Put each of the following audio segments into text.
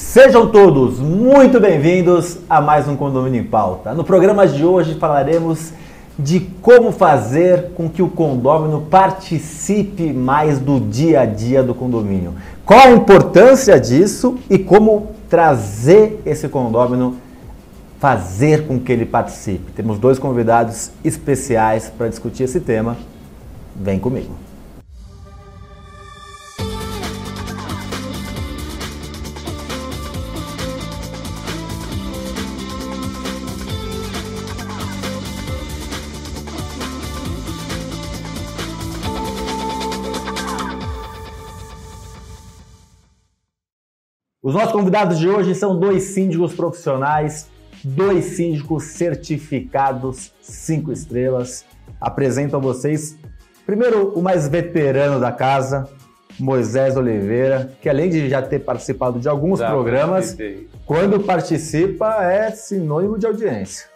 Sejam todos muito bem-vindos a mais um Condomínio em Pauta. No programa de hoje falaremos de como fazer com que o condômino participe mais do dia a dia do condomínio. Qual a importância disso e como trazer esse condômino, fazer com que ele participe. Temos dois convidados especiais para discutir esse tema. Vem comigo. Os nossos convidados de hoje são dois síndicos profissionais, dois síndicos certificados cinco estrelas. Apresento a vocês, primeiro, o mais veterano da casa, Moisés Oliveira, que além de já ter participado de alguns já programas, quando participa é sinônimo de audiência.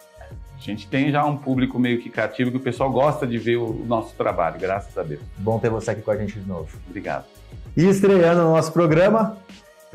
A gente tem já um público meio que cativo que o pessoal gosta de ver o nosso trabalho, graças a Deus. Bom ter você aqui com a gente de novo. Obrigado. E estreando no nosso programa,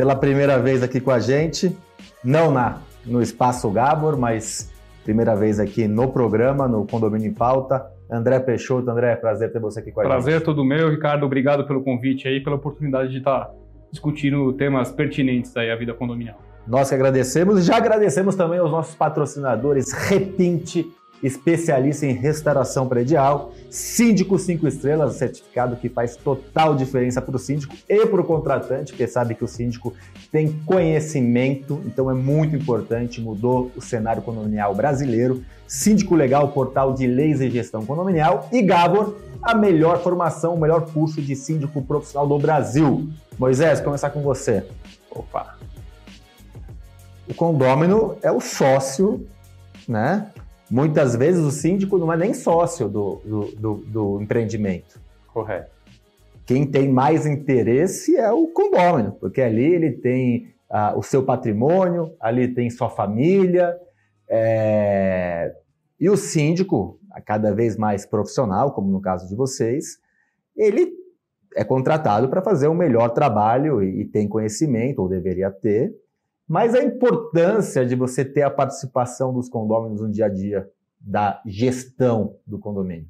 pela primeira vez aqui com a gente, não na no Espaço Gabor, mas primeira vez aqui no programa, no Condomínio em Pauta. André Peixoto, André, prazer ter você aqui com a prazer gente. Prazer todo meu, Ricardo. Obrigado pelo convite aí, pela oportunidade de estar discutindo temas pertinentes aí à vida condominial. Nós que agradecemos e já agradecemos também aos nossos patrocinadores Repinte especialista em restauração predial, síndico 5 estrelas, certificado que faz total diferença para o síndico e para o contratante, porque sabe que o síndico tem conhecimento, então é muito importante, mudou o cenário condominial brasileiro. Síndico Legal, portal de leis e gestão condominial, e Gabor, a melhor formação, o melhor curso de síndico profissional do Brasil. Moisés, começar com você. Opa! O condômino é o sócio, né? Muitas vezes o síndico não é nem sócio do, do, do, do empreendimento. Correto. Quem tem mais interesse é o condômino, porque ali ele tem ah, o seu patrimônio, ali tem sua família, é... e o síndico, cada vez mais profissional, como no caso de vocês, ele é contratado para fazer o melhor trabalho e, e tem conhecimento, ou deveria ter, mas a importância de você ter a participação dos condôminos no dia a dia da gestão do condomínio.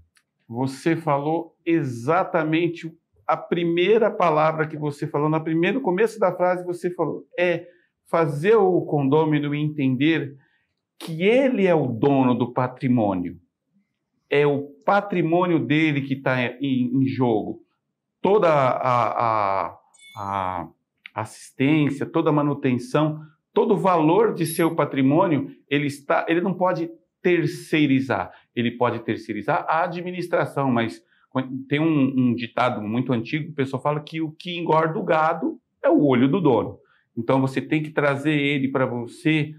Você falou exatamente a primeira palavra que você falou, no primeiro começo da frase você falou, é fazer o condômino entender que ele é o dono do patrimônio. É o patrimônio dele que está em, em, jogo. Toda a, a, a assistência, toda a manutenção, todo o valor de seu patrimônio, ele está, ele não pode terceirizar. Ele pode terceirizar a administração, mas tem um, um ditado muito antigo, o pessoal fala que o que engorda o gado é o olho do dono. Então você tem que trazer ele para você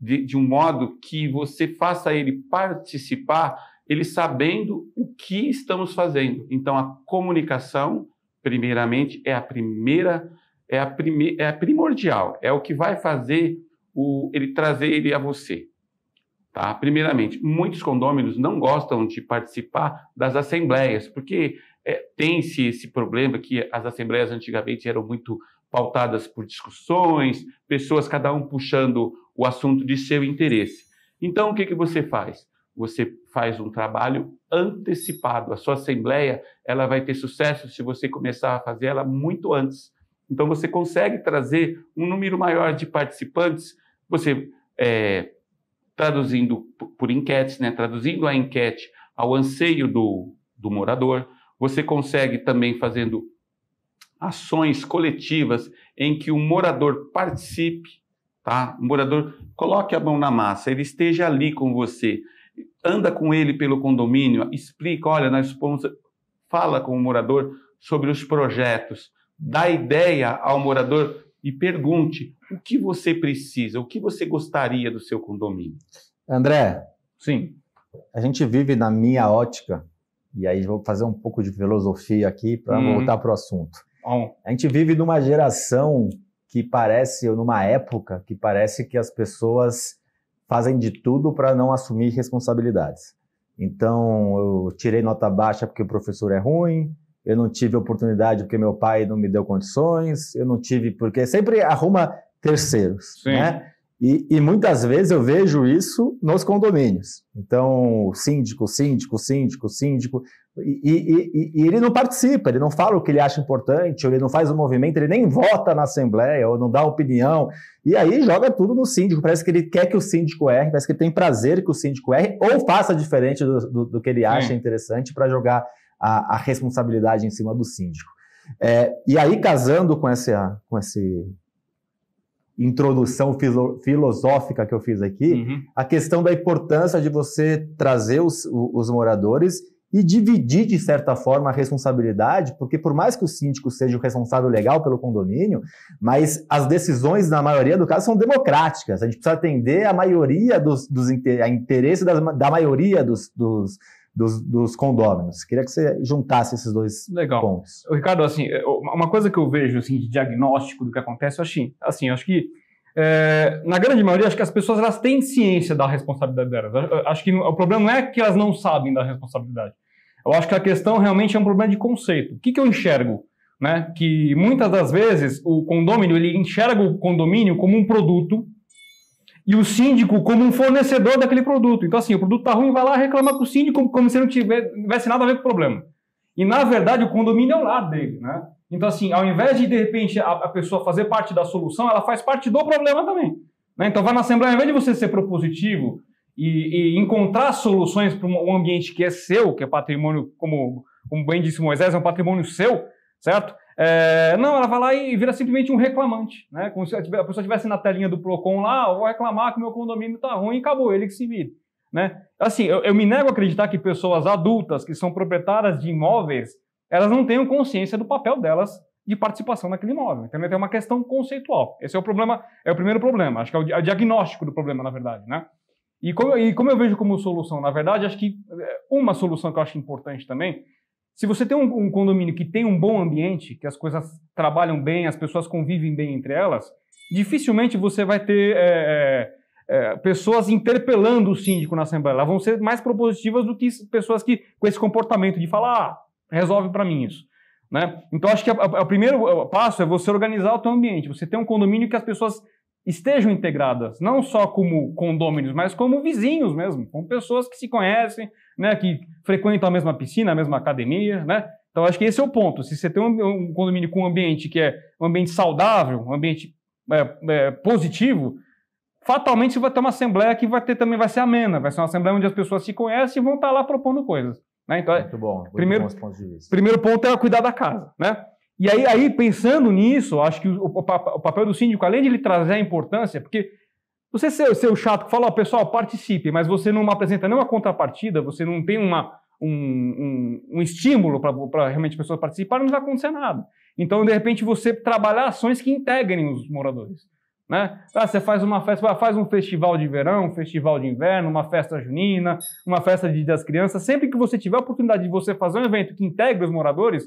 de, de, um modo que você faça ele participar, ele sabendo o que estamos fazendo. Então a comunicação, primeiramente, é a primeira é a, prime, é a primordial, é o que vai fazer o, ele trazer ele a você. Tá? Primeiramente, muitos condôminos não gostam de participar das assembleias, porque é, tem-se esse problema que as assembleias antigamente eram muito pautadas por discussões, pessoas cada um puxando o assunto de seu interesse. Então, o que, que você faz? Você faz um trabalho antecipado. A sua assembleia ela vai ter sucesso se você começar a fazer ela muito antes. Então, você consegue trazer um número maior de participantes, você é, traduzindo por enquetes, né, traduzindo a enquete ao anseio do, do morador, você consegue também fazendo ações coletivas em que o morador participe, tá? O morador coloque a mão na massa, ele esteja ali com você, anda com ele pelo condomínio, explica, olha, nós fala com o morador sobre os projetos, dá ideia ao morador e pergunte o que você precisa, o que você gostaria do seu condomínio. André, sim, a gente vive na minha ótica, e aí vou fazer um pouco de filosofia aqui para hum. voltar para o assunto. A gente vive numa geração que parece, ou numa época que parece que as pessoas fazem de tudo para não assumir responsabilidades. Então, eu tirei nota baixa porque o professor é ruim, eu não tive oportunidade porque meu pai não me deu condições, eu não tive porque sempre arruma terceiros, Sim. né? E, e muitas vezes eu vejo isso nos condomínios. Então, síndico, síndico, síndico, síndico, e, e- e- ele não participa, ele não fala o que ele acha importante, ou ele não faz o movimento, ele nem vota na Assembleia, ou não dá opinião, e aí joga tudo no síndico. Parece que ele quer que o síndico erre, parece que ele tem prazer que o síndico erre, ou faça diferente do, do- do que ele acha Sim. interessante para jogar a, a responsabilidade em cima do síndico. É, e aí, casando com essa com essa introdução filo- filosófica que eu fiz aqui, Uhum. a questão da importância de você trazer os, os moradores e dividir, de certa forma, a responsabilidade, porque por mais que o síndico seja o responsável legal pelo condomínio, mas as decisões, na maioria do caso, são democráticas. A gente precisa atender a maioria dos, dos a interesse das- da maioria dos, dos, dos, dos condôminos. Queria que você juntasse esses dois Legal. pontos. Ricardo, assim, é, uma coisa que eu vejo assim, de diagnóstico do que acontece, eu acho, assim, acho que é, na grande maioria, acho que as pessoas elas têm ciência da responsabilidade delas. Acho que o problema não é que elas não sabem da responsabilidade. Eu acho que a questão realmente é um problema de conceito. O que, que eu enxergo? Né? Que muitas das vezes o condômino ele enxerga o condomínio como um produto e o síndico como um fornecedor daquele produto. Então, assim, o produto está ruim, vai lá e reclama com o síndico como se não tivesse nada a ver com o problema. E, na verdade, o condomínio é o lar dele, né? Então, assim, ao invés de, de repente, a, a pessoa fazer parte da solução, ela faz parte do problema também. né? Então, vai na Assembleia, ao invés de você ser propositivo e, e encontrar soluções para um ambiente que é seu, que é patrimônio, como, como bem disse Moisés, é um patrimônio seu, certo? É, não, ela vai lá e vira simplesmente um reclamante, né? Como se a pessoa estivesse na telinha do Procon lá, eu vou reclamar que meu condomínio está ruim e acabou, ele que se vire. Né? Assim, eu, eu me nego a acreditar que pessoas adultas que são proprietárias de imóveis, elas não tenham consciência do papel delas de participação naquele imóvel. Então, tem uma questão conceitual. Esse é o problema, é o primeiro problema. Acho que é o, é o diagnóstico do problema, na verdade, né? E como, e como eu vejo como solução, na verdade, acho que é, uma solução que eu acho importante também, se você tem um, um condomínio que tem um bom ambiente, que as coisas trabalham bem, as pessoas convivem bem entre elas, dificilmente você vai ter é, é, é, pessoas interpelando o síndico na Assembleia. Elas vão ser mais propositivas do que pessoas que com esse comportamento de falar, ah, resolve para mim isso. Né? Então, acho que o primeiro passo é você organizar o teu ambiente. Você ter um condomínio que as pessoas estejam integradas, não só como condôminos, mas como vizinhos mesmo, como pessoas que se conhecem, né, que frequentam a mesma piscina, a mesma academia, né? Então, acho que esse é o ponto. Se você tem um, um condomínio com um ambiente que é um ambiente saudável, um ambiente é, é, positivo, fatalmente você vai ter uma assembleia que vai ter também vai ser amena, vai ser uma assembleia onde as pessoas se conhecem e vão estar lá propondo coisas. Né? Então, é- Muito bom. Muito primeiro- vista. primeiro ponto é cuidar da casa, né? E aí, aí pensando nisso, acho que o, o o papel do síndico, além de ele trazer a importância, porque você ser, ser o chato que fala, ó, pessoal, participe, mas você não apresenta nenhuma contrapartida, você não tem uma, um, um, um estímulo para realmente as pessoas participarem, não vai acontecer nada. Então, de repente, você trabalhar ações que integrem os moradores. Né? Ah, você faz uma festa, faz um festival de verão, um festival de inverno, uma festa junina, uma festa de das crianças. Sempre que você tiver a oportunidade de você fazer um evento que integre os moradores,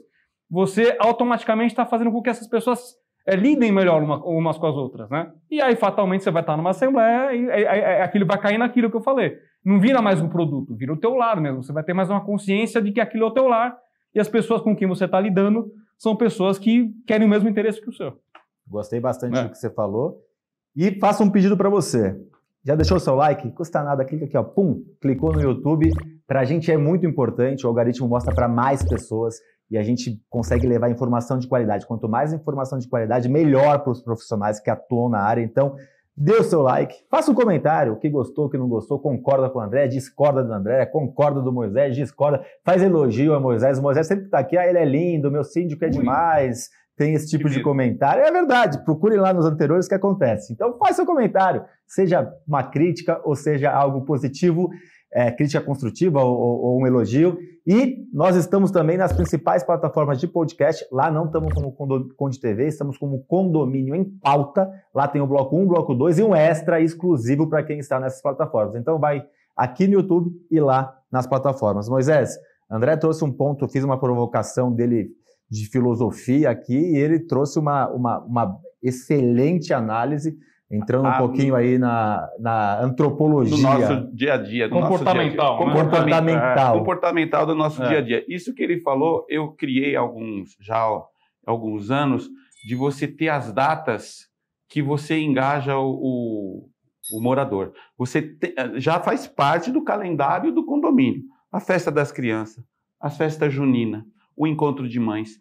você automaticamente está fazendo com que essas pessoas eh, lidem melhor uma- umas com as outras, né? E aí, fatalmente, você vai estar numa assembleia e, e- e- aquilo vai cair naquilo que eu falei. Não vira mais um produto, vira o teu lar mesmo. Você vai ter mais uma consciência de que aquilo é o teu lar e as pessoas com quem você está lidando são pessoas que querem o mesmo interesse que o seu. Gostei bastante É. do que você falou. E faço um pedido para você. Já deixou o seu like? Custa nada, clica aqui, ó, pum, clicou no YouTube. Para a gente é muito importante, o algoritmo mostra para mais pessoas e a gente consegue levar informação de qualidade. Quanto mais informação de qualidade, melhor para os profissionais que atuam na área. Então, dê o seu like, faça um comentário, o que gostou, o que não gostou, concorda com o André, discorda do André, concorda do Moisés, discorda, faz elogio a Moisés. O Moisés sempre está aqui, ah, ele é lindo, meu síndico é demais tem esse tipo de comentário. É verdade, procure lá nos anteriores que acontece. Então, faça seu comentário, seja uma crítica ou seja algo positivo, é, crítica construtiva ou, ou- um elogio. E nós estamos também nas principais plataformas de podcast. Lá não estamos como Conde TV, estamos como Condomínio em Pauta. Lá tem o bloco 1, bloco 2 e um extra exclusivo para quem está nessas plataformas. Então, vai aqui no YouTube e lá nas plataformas. Moisés, André trouxe um ponto, fiz uma provocação dele de filosofia aqui e ele trouxe uma, uma, uma excelente análise, entrando um Ah, pouquinho aí na, na antropologia. do nosso dia a dia. Do Comportamental, Nosso dia a dia. né? Comportamental. é, comportamental do nosso É. dia a dia. Isso que ele falou, eu criei alguns já há alguns anos de você ter as datas que você engaja o, o, o morador. Você te, já faz parte do calendário do condomínio. A festa das crianças, as festas juninas, o encontro de mães.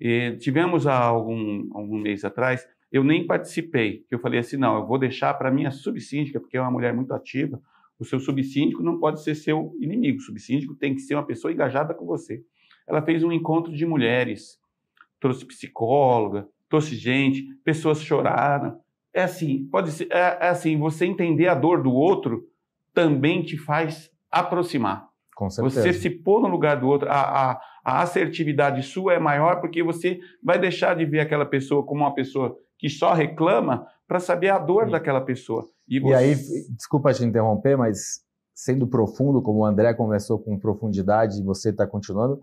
E tivemos há algum, algum mês atrás, eu nem participei, eu falei assim, não, eu vou deixar para minha subsíndica, porque é uma mulher muito ativa, o seu subsíndico não pode ser seu inimigo, o subsíndico tem que ser uma pessoa engajada com você. Ela fez um encontro de mulheres, trouxe psicóloga, trouxe gente, pessoas choraram. É assim, pode ser, é, é assim, você entender a dor do outro também te faz aproximar. Com certeza. Você se pôr no lugar do outro, a, a, a, assertividade sua é maior porque você vai deixar de ver aquela pessoa como uma pessoa que só reclama para saber a dor Sim. daquela pessoa. E, você... e, aí, desculpa te interromper, mas sendo profundo, como o André conversou com profundidade e você está continuando,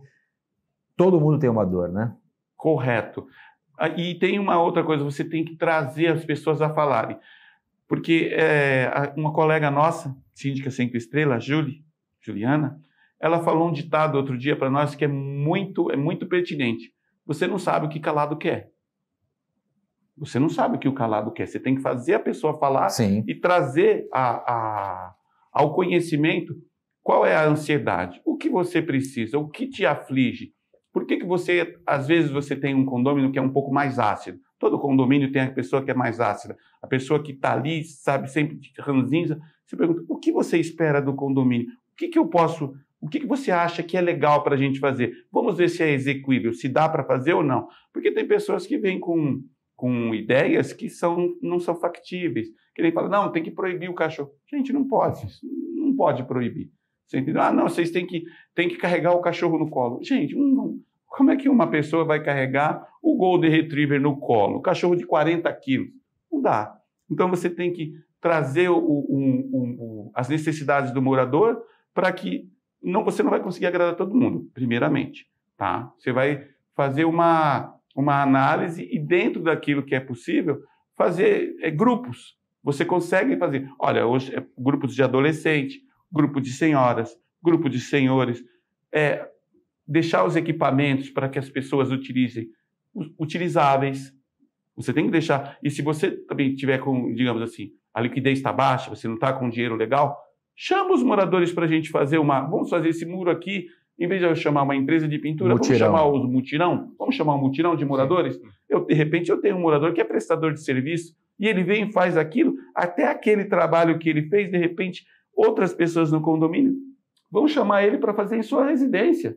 todo mundo tem uma dor, né? Correto. Ah, e tem uma outra coisa, você tem que trazer as pessoas a falarem. Porque é, uma colega nossa, síndica cinco estrelas, Julie, Juliana, ela falou um ditado outro dia para nós que é muito, é muito pertinente. Você não sabe o que calado quer. Você não sabe o que o calado quer. Você tem que fazer a pessoa falar Sim. e trazer a, a, ao conhecimento qual é a ansiedade, o que você precisa, o que te aflige. Por que, que você, às vezes, você tem um condomínio que é um pouco mais ácido? Todo condomínio tem a pessoa que é mais ácida. A pessoa que está ali, sabe, sempre de ranzinza. Você pergunta, o que você espera do condomínio? O que, que eu posso o que, que você acha que é legal para a gente fazer? Vamos ver se é execuível, se dá para fazer ou não. Porque tem pessoas que vêm com com ideias que são, não são factíveis. Que nem fala, não, tem que proibir o cachorro. Gente, não pode, não pode proibir. Você entendeu? Ah, não, vocês têm que, têm que carregar o cachorro no colo. Gente, um, como é que uma pessoa vai carregar o Golden Retriever no colo? O cachorro de 40 quilos? Não dá. Então você tem que trazer o, o, as necessidades do morador para que não, você não vai conseguir agradar todo mundo, primeiramente. Tá? Você vai fazer uma, uma análise e, dentro daquilo que é possível, fazer é, grupos. Você consegue fazer, olha, hoje é grupos de adolescente, grupo de senhoras, grupo de senhores, é, deixar os equipamentos para que as pessoas utilizem utilizáveis. Você tem que deixar. E se você também tiver com, digamos assim, a liquidez está baixa, você não está com dinheiro legal, chama os moradores para a gente fazer uma. Vamos fazer esse muro aqui em vez de eu chamar uma empresa de pintura, mutirão. vamos chamar os mutirão? Vamos chamar um mutirão de moradores? Eu, de repente, eu tenho um morador que é prestador de serviço e ele vem e faz aquilo, até aquele trabalho que ele fez, de repente, outras pessoas no condomínio vão chamar ele para fazer em sua residência.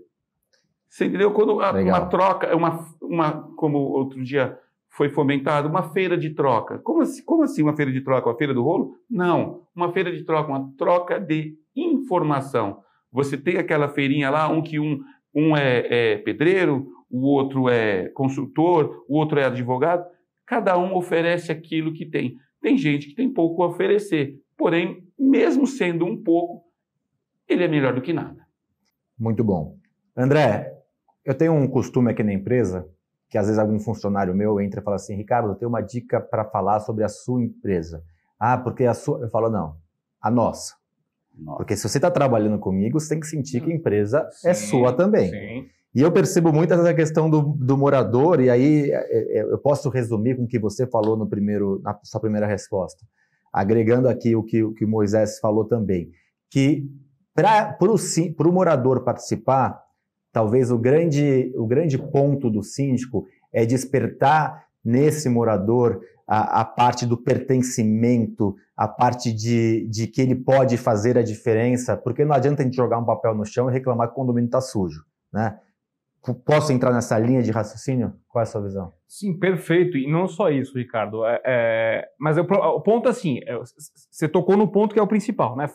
Você entendeu? Quando uma troca, uma, uma, como outro dia foi fomentado, uma feira de troca. Como assim, como assim uma feira de troca? Uma feira do rolo? Não, uma feira de troca, uma troca de informação. Você tem aquela feirinha lá, um que um, um é, é pedreiro, o outro é consultor, o outro é advogado. Cada um oferece aquilo que tem. Tem gente que tem pouco a oferecer, porém, mesmo sendo um pouco, ele é melhor do que nada. Muito bom. André, eu tenho um costume aqui na empresa que às vezes algum funcionário meu entra e fala assim, Ricardo, eu tenho uma dica para falar sobre a sua empresa. Ah, porque a sua... Eu falo, não, a nossa. Nossa. Porque se você está trabalhando comigo, você tem que sentir que a empresa é sim, é sua também. Sim. E eu percebo muito essa questão do, do, morador, e aí é, é, eu posso resumir com o que você falou no primeiro, na sua primeira resposta, agregando aqui o que o que Moisés falou também, que para o morador participar, talvez o grande, o grande ponto do síndico é despertar nesse morador a, a, parte do pertencimento, a parte de, de que ele pode fazer a diferença, porque não adianta a gente jogar um papel no chão e reclamar que o condomínio está sujo, né? Posso entrar nessa linha de raciocínio? Qual é a sua visão? Sim, perfeito. E não só isso, Ricardo. É, é, mas o, o ponto assim, é, você tocou no ponto que é o principal, né?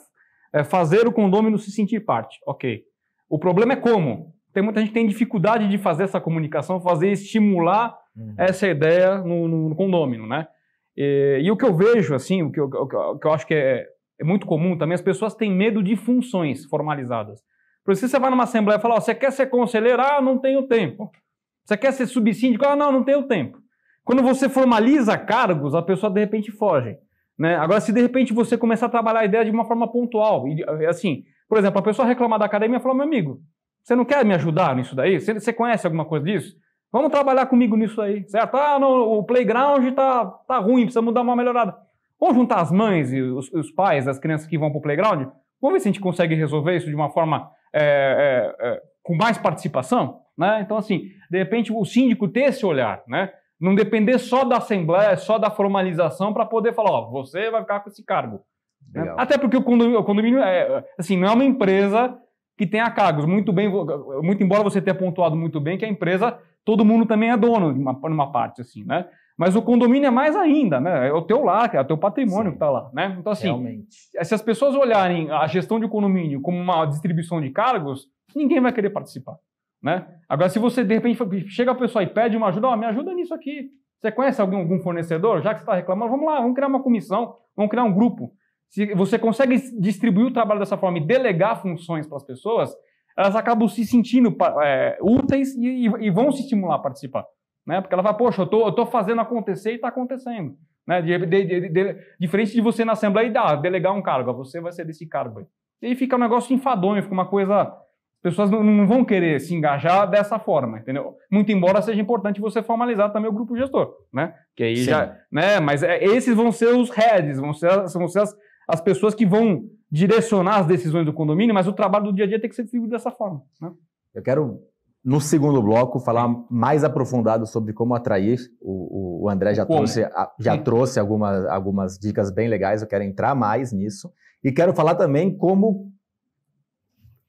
É fazer o condômino se sentir parte. Ok. O problema é como. Tem muita gente que tem dificuldade de fazer essa comunicação, fazer estimular uhum. essa ideia no, no, no condômino, né? E, e, o que eu vejo, assim, o que eu, o que eu acho que é, é, muito comum também, as pessoas têm medo de funções formalizadas. Por isso, você vai numa assembleia e fala, oh, você quer ser conselheiro? Ah, não tenho tempo. Você quer ser subsíndico? Ah, não, não tenho tempo. Quando você formaliza cargos, a pessoa de repente foge. Né? Agora, se de repente você começar a trabalhar a ideia de uma forma pontual, e, assim, por exemplo, a pessoa reclamar da academia e falar, meu amigo, você não quer me ajudar nisso daí? Você, você conhece alguma coisa disso? Vamos trabalhar comigo nisso aí, certo? Ah, não, o playground tá, tá ruim, precisa mudar uma melhorada. Vamos juntar as mães e os, os pais das crianças que vão para o playground? Vamos ver se a gente consegue resolver isso de uma forma é, é, é, com mais participação? Né? Então, assim, de repente o síndico ter esse olhar, né? não depender só da assembleia, só da formalização para poder falar, ó, você vai ficar com esse cargo. Né? Até porque o condomínio, o condomínio, é, assim, não é uma empresa que tenha cargos. Muito bem, muito embora você tenha pontuado muito bem que a empresa, todo mundo também é dono de uma, parte, assim, né? Mas o condomínio é mais ainda, né? É o teu lar, é o teu patrimônio Sim, que está lá, né? Então, assim, realmente. se as pessoas olharem a gestão de condomínio como uma distribuição de cargos, ninguém vai querer participar, né? Agora, se você, de repente, chega a pessoa e pede uma ajuda, ó, oh, me ajuda nisso aqui. Você conhece algum, algum fornecedor? Já que você está reclamando, vamos lá, vamos criar uma comissão, vamos criar um grupo. Se você consegue distribuir o trabalho dessa forma e delegar funções para as pessoas, elas acabam se sentindo é, úteis e, e, vão se estimular a participar. Né? Porque ela vai, poxa, eu tô, tô fazendo acontecer e está acontecendo. Né? De, de, de, diferente de você na Assembleia e dar, delegar um cargo, você vai ser desse cargo aí. E aí fica um negócio enfadonho, fica uma coisa. As pessoas não, não, vão querer se engajar dessa forma, entendeu? Muito embora seja importante você formalizar também o grupo gestor, né? Que aí Sim. já. Né? Mas é, esses vão ser os heads, vão ser, vão ser as, as pessoas que vão direcionar as decisões do condomínio, mas o trabalho do dia a dia tem que ser distribuído dessa forma. Né? Eu quero, no segundo bloco, falar mais aprofundado sobre como atrair. O, o André já como? trouxe, já trouxe algumas, algumas dicas bem legais, eu quero entrar mais nisso. E quero falar também como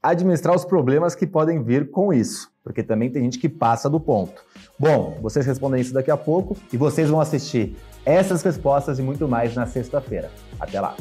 administrar os problemas que podem vir com isso, porque também tem gente que passa do ponto. Bom, vocês respondem isso daqui a pouco e vocês vão assistir essas respostas e muito mais na sexta-feira. Até lá!